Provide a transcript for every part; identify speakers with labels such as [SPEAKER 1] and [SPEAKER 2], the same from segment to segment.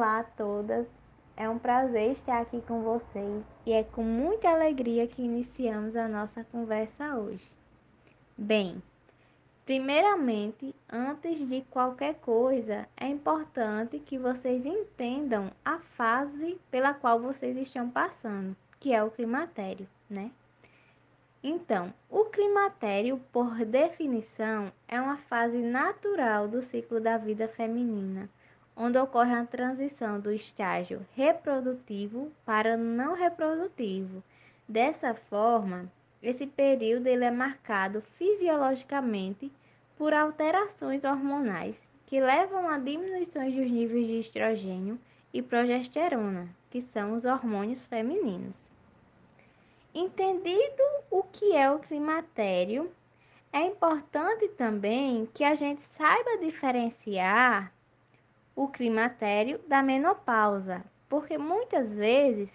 [SPEAKER 1] Olá a todas, é um prazer estar aqui com vocês e é com muita alegria que iniciamos a nossa conversa hoje. Bem, primeiramente, antes de qualquer coisa, é importante que vocês entendam a fase pela qual vocês estão passando, que é o climatério, né? Então, o climatério, por definição, é uma fase natural do ciclo da vida feminina, onde ocorre a transição do estágio reprodutivo para não reprodutivo. Dessa forma, esse período ele é marcado fisiologicamente por alterações hormonais que levam a diminuições dos níveis de estrogênio e progesterona, que são os hormônios femininos. Entendido o que é o climatério, é importante também que a gente saiba diferenciar o climatério da menopausa, porque muitas vezes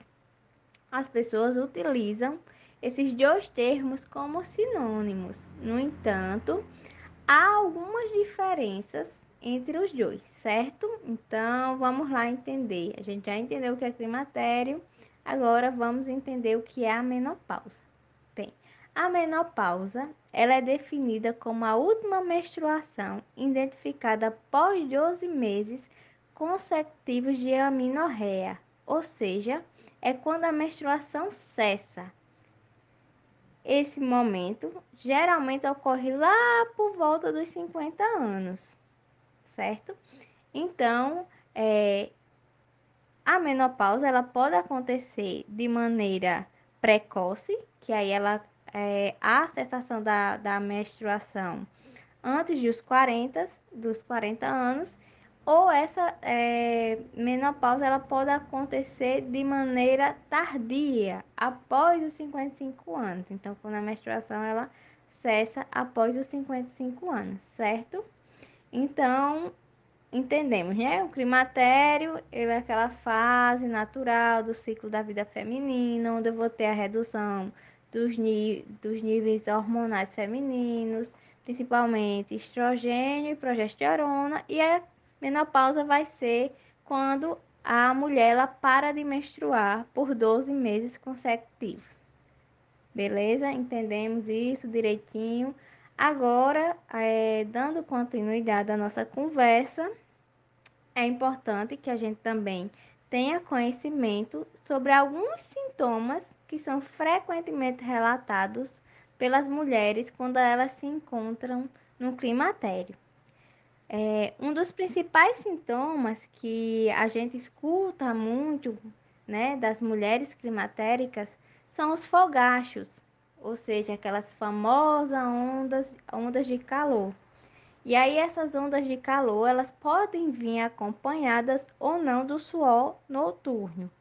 [SPEAKER 1] as pessoas utilizam esses dois termos como sinônimos. No entanto, há algumas diferenças entre os dois, certo? Então, vamos lá entender. A gente já entendeu o que é climatério Agora vamos entender o que é a menopausa. A menopausa ela é definida como a última menstruação identificada após 12 meses consecutivos de amenorreia, ou seja, é quando a menstruação cessa. Esse momento geralmente ocorre lá por volta dos 50 anos, certo? Então, é, a menopausa ela pode acontecer de maneira precoce, que aí ela é, a cessação da, da menstruação antes dos 40, dos 40 anos, ou essa é, menopausa ela pode acontecer de maneira tardia, após os 55 anos. Então, quando a menstruação ela cessa após os 55 anos, certo? Então, entendemos, né? O climatério ele é aquela fase natural do ciclo da vida feminina, onde eu vou ter a redução dos, dos níveis hormonais femininos, principalmente estrogênio e progesterona, e a menopausa vai ser quando a mulher ela para de menstruar por 12 meses consecutivos. Beleza? Entendemos isso direitinho. Agora, é, dando continuidade à nossa conversa, é importante que a gente também tenha conhecimento sobre alguns sintomas que são frequentemente relatados pelas mulheres quando elas se encontram no climatério. É, um dos principais sintomas que a gente escuta muito né, das mulheres climatéricas são os fogachos, ou seja, aquelas famosas ondas, ondas de calor. E aí essas ondas de calor, elas podem vir acompanhadas ou não do suor noturno.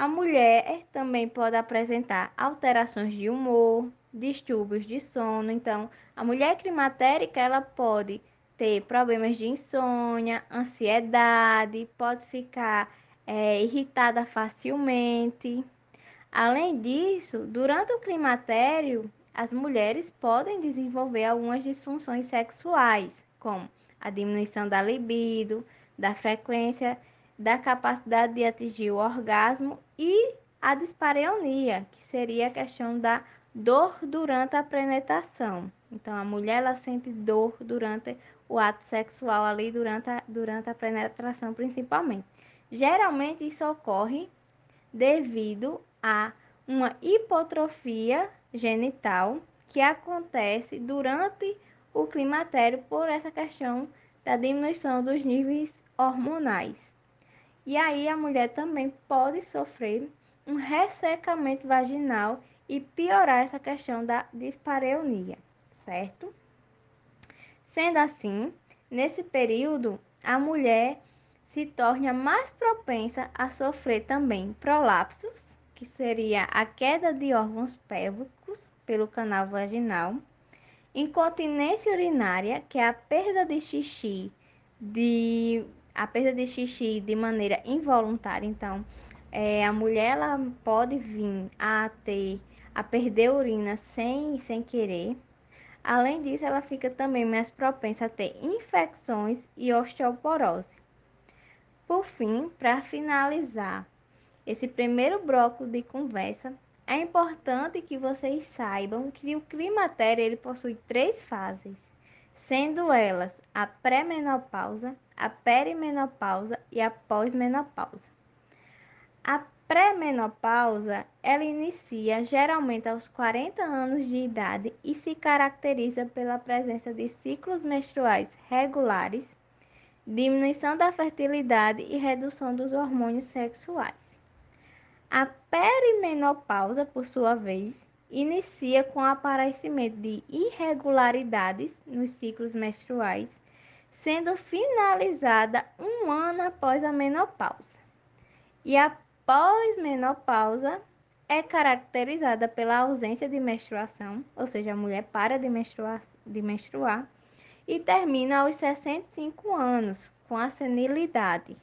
[SPEAKER 1] A mulher também pode apresentar alterações de humor, distúrbios de sono. Então, a mulher climatérica, ela pode ter problemas de insônia, ansiedade, pode ficar é, irritada facilmente. Além disso, durante o climatério, as mulheres podem desenvolver algumas disfunções sexuais, como a diminuição da libido, da frequência, da capacidade de atingir o orgasmo e a dispareunia, que seria a questão da dor durante a penetração. Então, a mulher ela sente dor durante o ato sexual ali, durante a, durante a penetração principalmente. Geralmente isso ocorre devido a uma hipotrofia genital que acontece durante o climatério por essa questão da diminuição dos níveis hormonais. E aí a mulher também pode sofrer um ressecamento vaginal e piorar essa questão da dispareunia, certo? Sendo assim, nesse período, a mulher se torna mais propensa a sofrer também prolapsos, que seria a queda de órgãos pélvicos pelo canal vaginal, incontinência urinária, que é a perda de xixi de a perda de xixi de maneira involuntária. Então, é, a mulher ela pode vir a ter a perder urina sem sem querer. Além disso, ela fica também mais propensa a ter infecções e osteoporose. Por fim, para finalizar esse primeiro bloco de conversa, é importante que vocês saibam que o climatério ele possui três fases, sendo elas a pré-menopausa, a perimenopausa e a pós-menopausa. A pré-menopausa, ela inicia geralmente aos 40 anos de idade e se caracteriza pela presença de ciclos menstruais regulares, diminuição da fertilidade e redução dos hormônios sexuais. A perimenopausa, por sua vez, inicia com o aparecimento de irregularidades nos ciclos menstruais, sendo finalizada um ano após a menopausa. E a pós-menopausa é caracterizada pela ausência de menstruação, ou seja, a mulher para de menstruar, de menstruar e termina aos 65 anos, com a senilidade.